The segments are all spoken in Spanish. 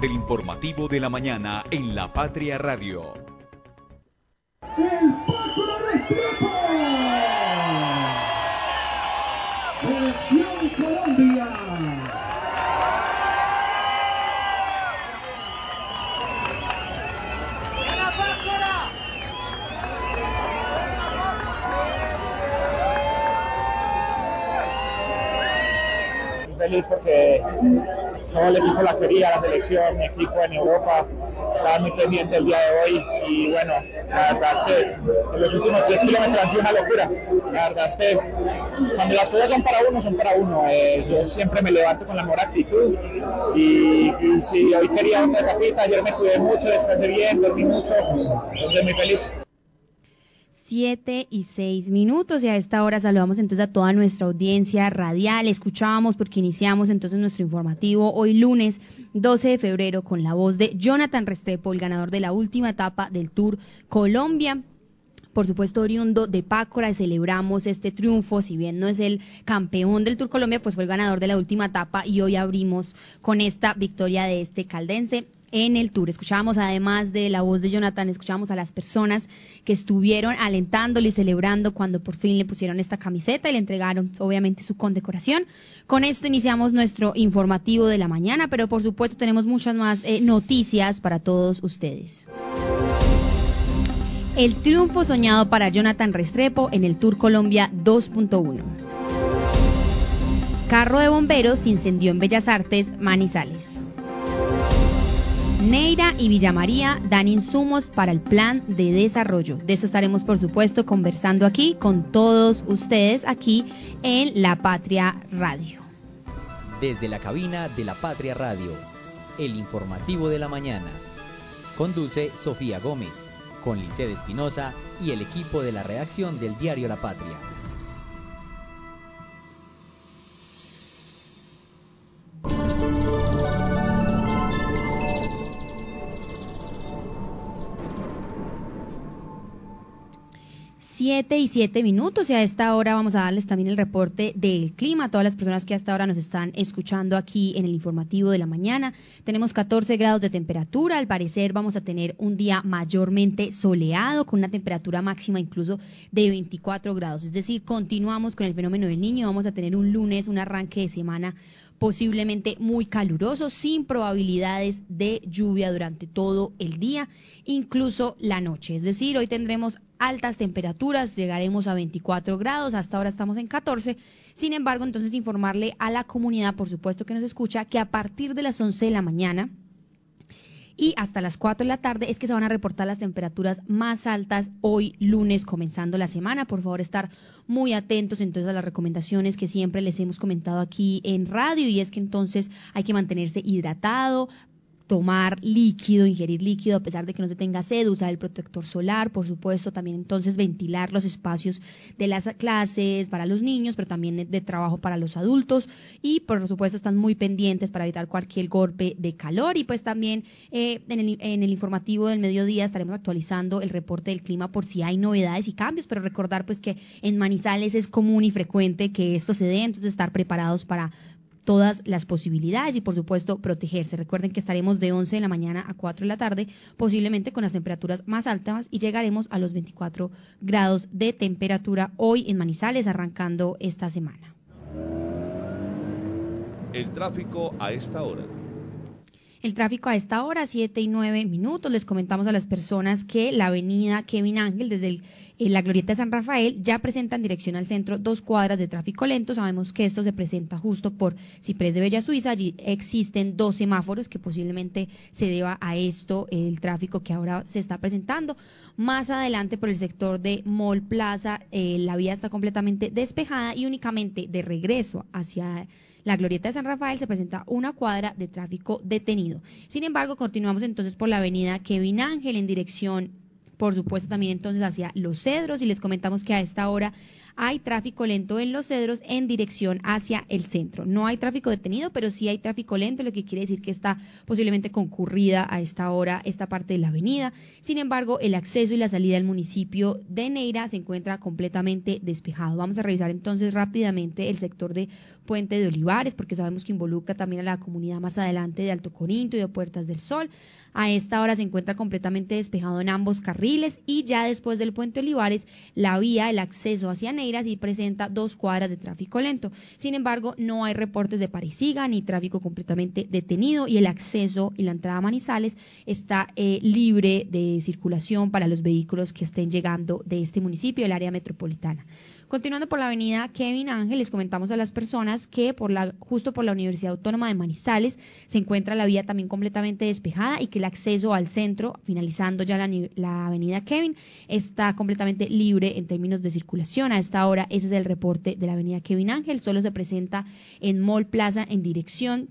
del informativo de la mañana en La Patria Radio. Feliz porque todo el equipo la quería, la selección, mi equipo en Europa, estaba muy pendiente el día de hoy y bueno, la verdad es que los últimos 10 kilómetros han sido una locura. La verdad es que cuando las cosas son para uno, son para uno. Eh, yo siempre me levanto con la mejor actitud y, y si hoy quería otra capita, ayer me cuidé mucho, descansé bien, dormí mucho, entonces muy feliz. 7 y 6 minutos. Y a esta hora saludamos entonces a toda nuestra audiencia radial. Escuchábamos porque iniciamos entonces nuestro informativo hoy lunes 12 de febrero con la voz de Jonathan Restrepo, el ganador de la última etapa del Tour Colombia. Por supuesto oriundo de Pácora, celebramos este triunfo, si bien no es el campeón del Tour Colombia, pues fue el ganador de la última etapa y hoy abrimos con esta victoria de este caldense en el tour. Escuchábamos además de la voz de Jonathan, escuchábamos a las personas que estuvieron alentándolo y celebrando cuando por fin le pusieron esta camiseta y le entregaron obviamente su condecoración. Con esto iniciamos nuestro informativo de la mañana, pero por supuesto tenemos muchas más eh, noticias para todos ustedes. El triunfo soñado para Jonathan Restrepo en el Tour Colombia 2.1. Carro de bomberos incendió en Bellas Artes, Manizales. Neira y Villa María dan insumos para el plan de desarrollo. De eso estaremos, por supuesto, conversando aquí con todos ustedes aquí en La Patria Radio. Desde la cabina de La Patria Radio, el informativo de la mañana. Conduce Sofía Gómez, con Lice Espinosa y el equipo de la redacción del diario La Patria. Siete y siete minutos y a esta hora vamos a darles también el reporte del clima. A todas las personas que hasta ahora nos están escuchando aquí en el informativo de la mañana. Tenemos 14 grados de temperatura, al parecer vamos a tener un día mayormente soleado con una temperatura máxima incluso de 24 grados, es decir, continuamos con el fenómeno del niño, vamos a tener un lunes, un arranque de semana posiblemente muy caluroso, sin probabilidades de lluvia durante todo el día, incluso la noche. Es decir, hoy tendremos altas temperaturas, llegaremos a 24 grados, hasta ahora estamos en 14. Sin embargo, entonces informarle a la comunidad, por supuesto que nos escucha, que a partir de las 11 de la mañana, y hasta las 4 de la tarde es que se van a reportar las temperaturas más altas hoy lunes comenzando la semana. Por favor, estar muy atentos entonces a las recomendaciones que siempre les hemos comentado aquí en radio y es que entonces hay que mantenerse hidratado, tomar líquido, ingerir líquido a pesar de que no se tenga sed, usar el protector solar, por supuesto, también entonces ventilar los espacios de las clases para los niños, pero también de, trabajo para los adultos. Y por supuesto están muy pendientes para evitar cualquier golpe de calor. Y pues también eh, en, el, en el informativo del mediodía estaremos actualizando el reporte del clima por si hay novedades y cambios, pero recordar pues que en Manizales es común y frecuente que esto se dé, entonces estar preparados para todas las posibilidades y por supuesto protegerse. Recuerden que estaremos de 11 de la mañana a 4 de la tarde, posiblemente con las temperaturas más altas y llegaremos a los 24 grados de temperatura hoy en Manizales arrancando esta semana. El tráfico a esta hora. El tráfico a esta hora, 7 y 9 minutos. Les comentamos a las personas que la avenida Kevin Ángel, desde el en la glorieta de San Rafael ya presentan dirección al centro dos cuadras de tráfico lento. Sabemos que esto se presenta justo por Ciprés de Bella Suiza. Allí existen dos semáforos que posiblemente se deba a esto el tráfico que ahora se está presentando. Más adelante por el sector de Mall Plaza eh, la vía está completamente despejada y únicamente de regreso hacia la glorieta de San Rafael se presenta una cuadra de tráfico detenido. Sin embargo, continuamos entonces por la avenida Kevin Ángel en dirección por supuesto también entonces hacia Los Cedros y les comentamos que a esta hora hay tráfico lento en Los Cedros en dirección hacia el centro. No hay tráfico detenido, pero sí hay tráfico lento, lo que quiere decir que está posiblemente concurrida a esta hora esta parte de la avenida. Sin embargo, el acceso y la salida del municipio de Neira se encuentra completamente despejado. Vamos a revisar entonces rápidamente el sector de Puente de Olivares, porque sabemos que involucra también a la comunidad más adelante de Alto Corinto y de Puertas del Sol. A esta hora se encuentra completamente despejado en ambos carriles y ya después del puente Olivares, la vía, el acceso hacia Y presenta dos cuadras de tráfico lento. Sin embargo, no hay reportes de parisiga ni tráfico completamente detenido y el acceso y la entrada a Manizales está eh, libre de circulación para los vehículos que estén llegando de este municipio, el área metropolitana. Continuando por la avenida Kevin Ángel, les comentamos a las personas que por la, justo por la Universidad Autónoma de Manizales se encuentra la vía también completamente despejada y que el acceso al centro, finalizando ya la, la avenida Kevin, está completamente libre en términos de circulación. A esta hora ese es el reporte de la avenida Kevin Ángel, solo se presenta en Mall Plaza en dirección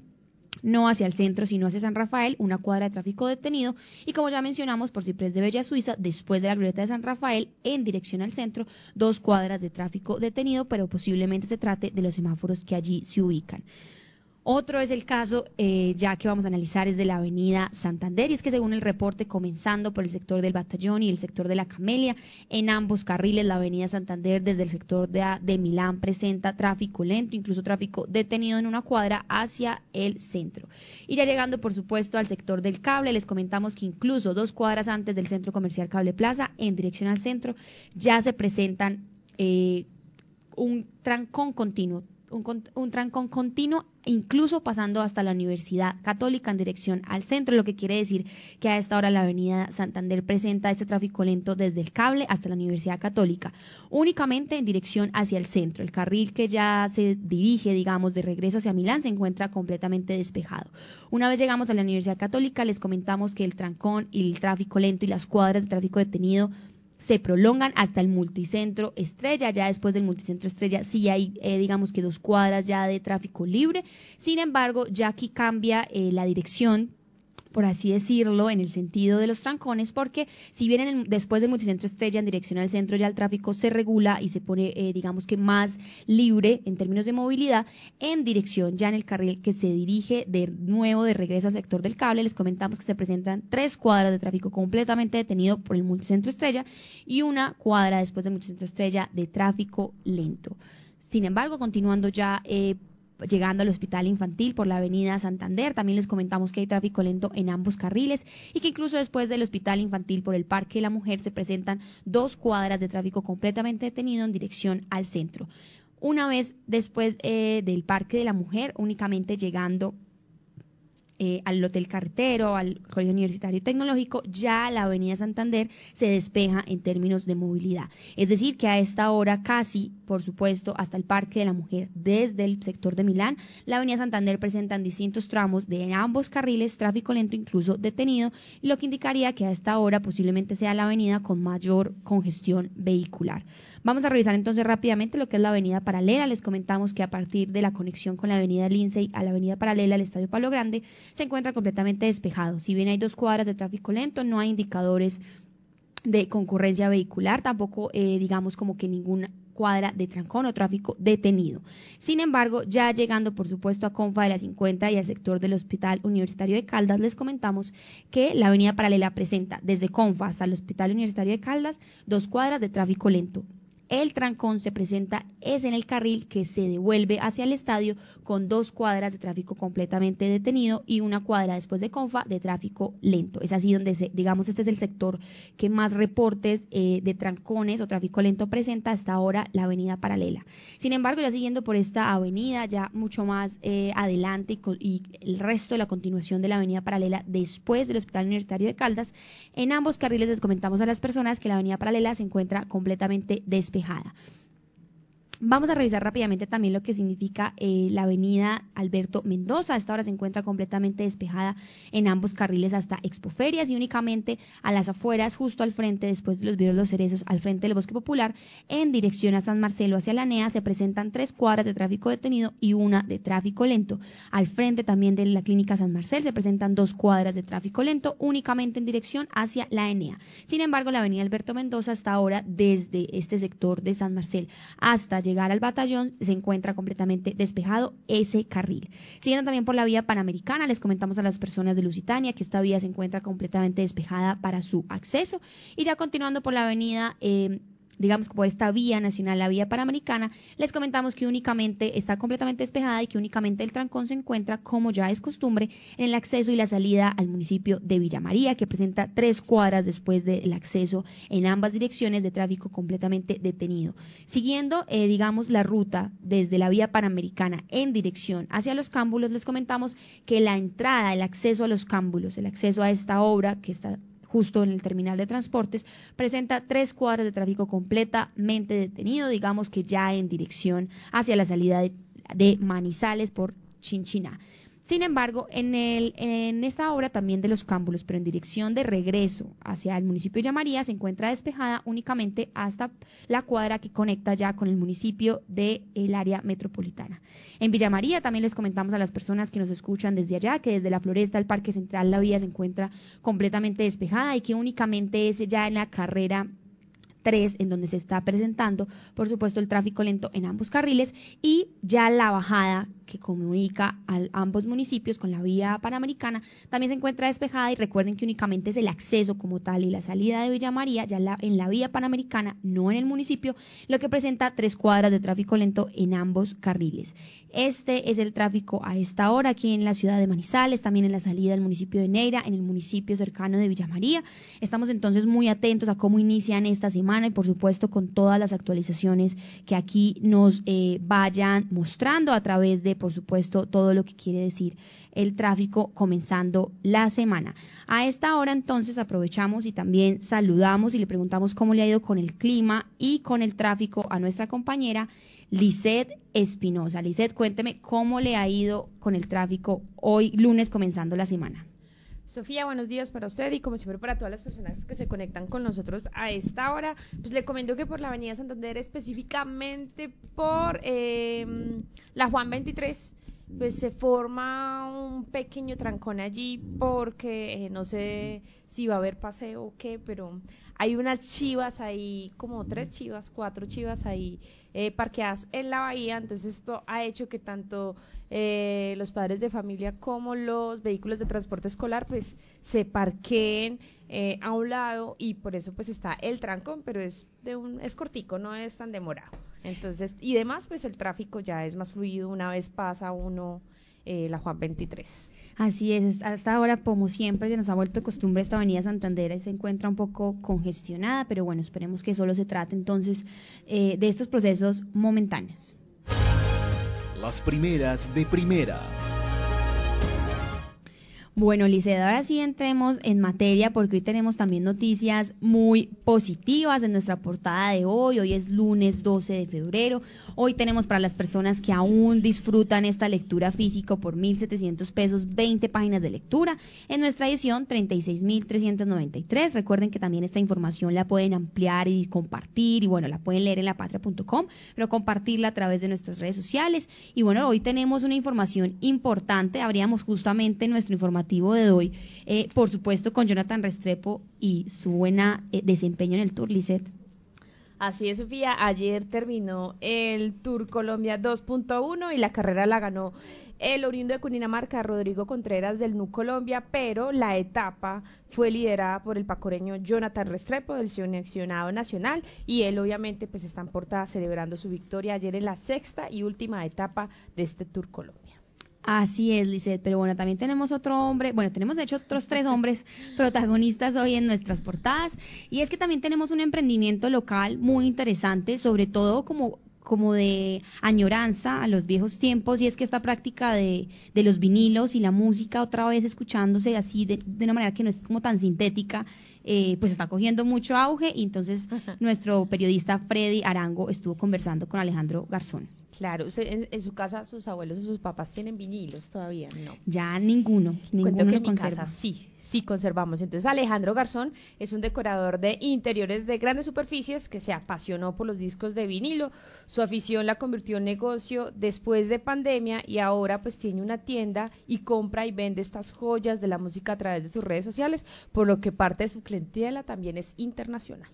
no hacia el centro, sino hacia San Rafael, una cuadra de tráfico detenido. Y como ya mencionamos, por Ciprés de Bella Suiza, después de la glorieta de San Rafael, en dirección al centro, dos cuadras de tráfico detenido, pero posiblemente se trate de los semáforos que allí se ubican. Otro es el caso, eh, ya que vamos a analizar, es de la avenida Santander, y es que según el reporte, comenzando por el sector del Batallón y el sector de la Camelia, en ambos carriles la avenida Santander desde el sector de, de Milán presenta tráfico lento, incluso tráfico detenido en una cuadra hacia el centro. Y ya llegando, por supuesto, al sector del cable, les comentamos que incluso dos cuadras antes del centro comercial Cable Plaza, en dirección al centro, ya se presentan eh, un trancón continuo un, trancón continuo, incluso pasando hasta la Universidad Católica en dirección al centro, lo que quiere decir que a esta hora la Avenida Santander presenta este tráfico lento desde el cable hasta la Universidad Católica, únicamente en dirección hacia el centro. El carril que ya se dirige, digamos, de regreso hacia Milán se encuentra completamente despejado. Una vez llegamos a la Universidad Católica, les comentamos que el trancón y el tráfico lento y las cuadras de tráfico detenido se prolongan hasta el multicentro estrella. Ya después del multicentro estrella sí hay, eh, digamos que dos cuadras ya de tráfico libre. Sin embargo, ya aquí cambia eh, la dirección por así decirlo, en el sentido de los trancones, porque si bien después del multicentro estrella en dirección al centro ya el tráfico se regula y se pone, eh, digamos que más libre en términos de movilidad, en dirección ya en el carril que se dirige de nuevo de regreso al sector del cable, les comentamos que se presentan tres cuadras de tráfico completamente detenido por el multicentro estrella y una cuadra después del multicentro estrella de tráfico lento. Sin embargo, continuando ya eh, llegando al hospital infantil por la avenida Santander. También les comentamos que hay tráfico lento en ambos carriles y que incluso después del hospital infantil por el Parque de la Mujer se presentan dos cuadras de tráfico completamente detenido en dirección al centro. Una vez después eh, del Parque de la Mujer, únicamente llegando eh, al Hotel Carretero, al Colegio Universitario Tecnológico, ya la Avenida Santander se despeja en términos de movilidad. Es decir, que a esta hora casi, por supuesto, hasta el Parque de la Mujer, desde el sector de Milán, la Avenida Santander presenta distintos tramos de ambos carriles, tráfico lento incluso detenido, lo que indicaría que a esta hora posiblemente sea la avenida con mayor congestión vehicular. Vamos a revisar entonces rápidamente lo que es la avenida paralela. Les comentamos que a partir de la conexión con la avenida Lindsay a la avenida paralela al Estadio Palo Grande se encuentra completamente despejado. Si bien hay dos cuadras de tráfico lento, no hay indicadores de concurrencia vehicular, tampoco eh, digamos como que ninguna cuadra de trancón o tráfico detenido. Sin embargo, ya llegando por supuesto a Confa de la 50 y al sector del Hospital Universitario de Caldas, les comentamos que la avenida paralela presenta desde Confa hasta el Hospital Universitario de Caldas dos cuadras de tráfico lento. El trancón se presenta es en el carril que se devuelve hacia el estadio con dos cuadras de tráfico completamente detenido y una cuadra después de Confa de tráfico lento. Es así donde, se, digamos, este es el sector que más reportes eh, de trancones o tráfico lento presenta hasta ahora la avenida paralela. Sin embargo, ya siguiendo por esta avenida, ya mucho más eh, adelante y, el resto de la continuación de la avenida paralela después del Hospital Universitario de Caldas, en ambos carriles les comentamos a las personas que la avenida paralela se encuentra completamente despejada. 被害啊。Vamos a revisar rápidamente también lo que significa eh, la avenida Alberto Mendoza. A esta hora se encuentra completamente despejada en ambos carriles hasta Expoferias y únicamente a las afueras, justo al frente, después de los Vieros Los Cerezos, al frente del Bosque Popular, en dirección a San Marcelo hacia la NEA, se presentan tres cuadras de tráfico detenido y una de tráfico lento. Al frente también de la Clínica San Marcel se presentan dos cuadras de tráfico lento únicamente en dirección hacia la ENEA. Sin embargo, la avenida Alberto Mendoza hasta ahora, desde este sector de San Marcel hasta llegar al batallón se encuentra completamente despejado ese carril. Siguiendo también por la vía panamericana, les comentamos a las personas de Lusitania que esta vía se encuentra completamente despejada para su acceso. Y ya continuando por la avenida eh, digamos, como esta vía nacional, la vía panamericana, les comentamos que únicamente está completamente despejada y que únicamente el trancón se encuentra, como ya es costumbre, en el acceso y la salida al municipio de Villa María, que presenta tres cuadras después del acceso en ambas direcciones de tráfico completamente detenido. Siguiendo, eh, digamos, la ruta desde la vía panamericana en dirección hacia los cámbulos, les comentamos que la entrada, el acceso a los cámbulos, el acceso a esta obra que está justo en el terminal de transportes, presenta tres cuadras de tráfico completamente detenido, digamos que ya en dirección hacia la salida de, Manizales por Chinchiná. Sin embargo, en, el, en esta obra también de los cámbulos, pero en dirección de regreso hacia el municipio de Llamaría, se encuentra despejada únicamente hasta la cuadra que conecta ya con el municipio del área metropolitana. En Villa María también les comentamos a las personas que nos escuchan desde allá que desde la floresta al Parque Central la vía se encuentra completamente despejada y que únicamente es ya en la carrera 3 en donde se está presentando, por supuesto, el tráfico lento en ambos carriles y ya la bajada que comunica a ambos municipios con la vía panamericana también se encuentra despejada y recuerden que únicamente es el acceso como tal y la salida de Villa María ya en la vía panamericana, no en el municipio, lo que presenta tres cuadras de tráfico lento en ambos carriles. Este es el tráfico a esta hora aquí en la ciudad de Manizales, también en la salida del municipio de Neira, en el municipio cercano de Villa María. Estamos entonces muy atentos a cómo inician esta semana y por supuesto con todas las actualizaciones que aquí nos eh, vayan mostrando a través de por supuesto, todo lo que quiere decir el tráfico comenzando la semana. A esta hora entonces aprovechamos y también saludamos y le preguntamos cómo le ha ido con el clima y con el tráfico a nuestra compañera Lisette Espinosa. Lisette, cuénteme cómo le ha ido con el tráfico hoy lunes comenzando la semana. Sofía, buenos días para usted y como siempre para todas las personas que se conectan con nosotros a esta hora. Pues le comento que por la Avenida Santander, específicamente por em, la Juan 23, pues se forma un pequeño trancón allí porque eh, no sé si va a haber paseo o qué, pero hay unas chivas ahí, como tres chivas, cuatro chivas ahí eh, parqueadas en la bahía, entonces esto ha hecho que tanto eh, los padres de familia como los vehículos de transporte escolar pues se parqueen eh, a un lado y por eso pues está el trancón, pero es de un es cortico, no es tan demorado. Entonces, y demás pues el tráfico ya es más fluido una vez pasa uno la Juan 23. Así es, hasta ahora, como siempre, se nos ha vuelto costumbre esta avenida Santander y se encuentra un poco congestionada, pero bueno, esperemos que solo se trate entonces eh, de estos procesos momentáneos. Las primeras de primera. Bueno, Liceda, ahora sí entremos en materia porque hoy tenemos también noticias muy positivas en nuestra portada de hoy. Hoy es lunes 12 de febrero. Hoy tenemos para las personas que aún disfrutan esta lectura física por 1.700 pesos 20 páginas de lectura. En nuestra edición 36.393. Recuerden que también esta información la pueden ampliar y compartir y bueno, la pueden leer en lapatria.com, pero compartirla a través de nuestras redes sociales. Y bueno, hoy tenemos una información importante. Habríamos justamente nuestro informativo de hoy, eh, por supuesto con Jonathan Restrepo y su buena eh, desempeño en el Tour, Lisette. Así es, Sofía. Ayer terminó el Tour Colombia 2.1 y la carrera la ganó el oriundo de Cundinamarca, Rodrigo Contreras del NU Colombia, pero la etapa fue liderada por el pacoreño Jonathan Restrepo del seleccionado nacional y él obviamente pues está en portada celebrando su victoria ayer en la sexta y última etapa de este Tour Colombia. Así es, Lizeth, pero bueno, también tenemos otro hombre, bueno, tenemos de hecho otros tres hombres protagonistas hoy en nuestras portadas, y es que también tenemos un emprendimiento local muy interesante, sobre todo como como de añoranza a los viejos tiempos y es que esta práctica de, de los vinilos y la música otra vez escuchándose así de, de una manera que no es como tan sintética, eh, pues está cogiendo mucho auge y entonces nuestro periodista Freddy Arango estuvo conversando con Alejandro Garzón. Claro, usted, en, en, su casa sus abuelos o sus papás tienen vinilos todavía, ¿no? Ya ninguno, ninguno Cuento que en mi casa sí, sí conservamos. Entonces Alejandro Garzón es un decorador de interiores de grandes superficies que se apasionó por los discos de vinilo. Su afición la convirtió en negocio después de pandemia y ahora pues tiene una tienda y compra y vende estas joyas de la música a través de sus redes sociales, por lo que parte de su clientela también es internacional.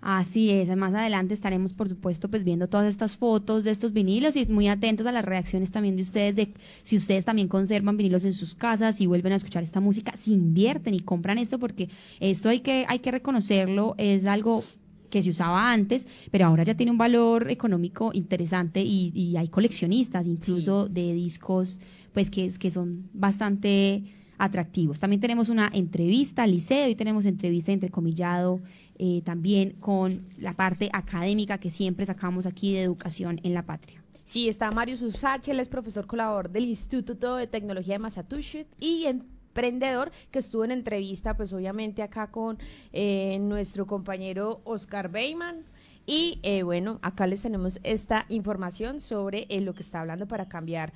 Así es, más adelante estaremos por supuesto pues viendo todas estas fotos de estos vinilos y muy atentos a las reacciones también de ustedes de si ustedes también conservan vinilos en sus casas, si vuelven a escuchar esta música, si invierten y compran esto porque esto hay que hay que reconocerlo, es algo que se usaba antes, pero ahora ya tiene un valor económico interesante y, y hay coleccionistas incluso sí. de discos pues que, que son bastante atractivos. También tenemos una entrevista al liceo y tenemos entrevista entrecomillado eh, también con la parte académica que siempre sacamos aquí de educación en la patria. Sí, está Mario Susache, él es profesor colaborador del Instituto de Tecnología de Massachusetts y emprendedor que estuvo en entrevista, pues obviamente acá con eh, nuestro compañero Oscar Beyman. Y eh, bueno, acá les tenemos esta información sobre eh, lo que está hablando para cambiar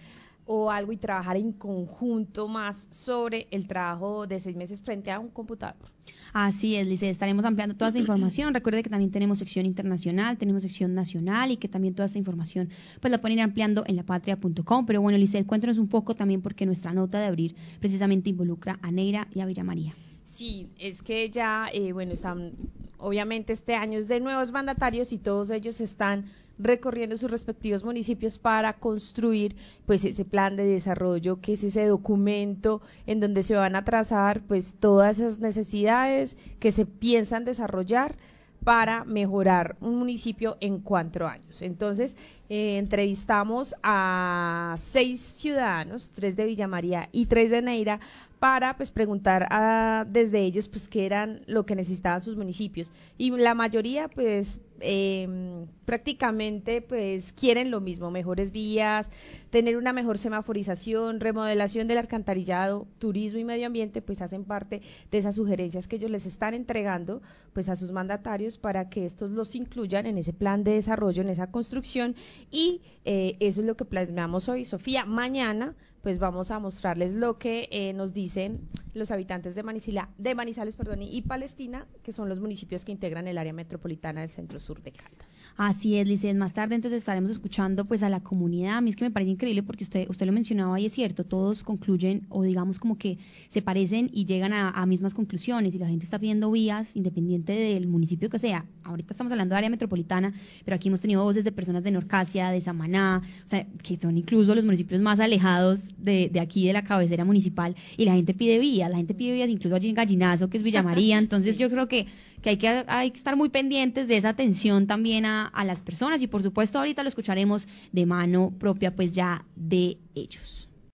o algo y trabajar en conjunto más sobre el trabajo de seis meses frente a un computador. Así es, Lice, estaremos ampliando toda esta información. Recuerde que también tenemos sección internacional, tenemos sección nacional y que también toda esta información pues la pueden ir ampliando en lapatria.com. Pero bueno, Lice, cuéntanos un poco también porque nuestra nota de abrir precisamente involucra a Neira y a Villa María. Sí, es que ya, eh, bueno, están, obviamente este año es de nuevos mandatarios y todos ellos están recorriendo sus respectivos municipios para construir pues ese plan de desarrollo que es ese documento en donde se van a trazar pues todas esas necesidades que se piensan desarrollar para mejorar un municipio en cuatro años. Entonces, eh, entrevistamos a seis ciudadanos, tres de Villa María y tres de Neira, para pues preguntar a, desde ellos pues qué eran lo que necesitaban sus municipios. Y la mayoría pues eh, prácticamente pues quieren lo mismo, mejores vías, tener una mejor semaforización, remodelación del alcantarillado, turismo y medio ambiente, pues hacen parte de esas sugerencias que ellos les están entregando pues a sus mandatarios para que estos los incluyan en ese plan de desarrollo, en esa construcción y eh, eso es lo que plasmamos hoy, Sofía. Mañana pues vamos a mostrarles lo que eh, nos dicen los habitantes de, Manicila, de Manizales perdón, y Palestina, que son los municipios que integran el área metropolitana del centro sur de Caldas. Así es, Licet. Más tarde entonces estaremos escuchando pues a la comunidad. A mí es que me parece increíble porque usted, usted lo mencionaba y es cierto, todos concluyen o digamos como que se parecen y llegan a, a mismas conclusiones y la gente está pidiendo vías independiente del municipio que sea. Ahorita estamos hablando de área metropolitana, pero aquí hemos tenido voces de personas de Norcasia, de Samaná, o sea, que son incluso los municipios más alejados de, de, aquí de la cabecera municipal y la gente pide vías, la gente pide vías incluso allí en Gallinazo, que es Villa María, entonces yo creo que, que, hay, que hay que estar muy pendientes de esa atención también a, a las personas y por supuesto ahorita lo escucharemos de mano propia pues ya de ellos.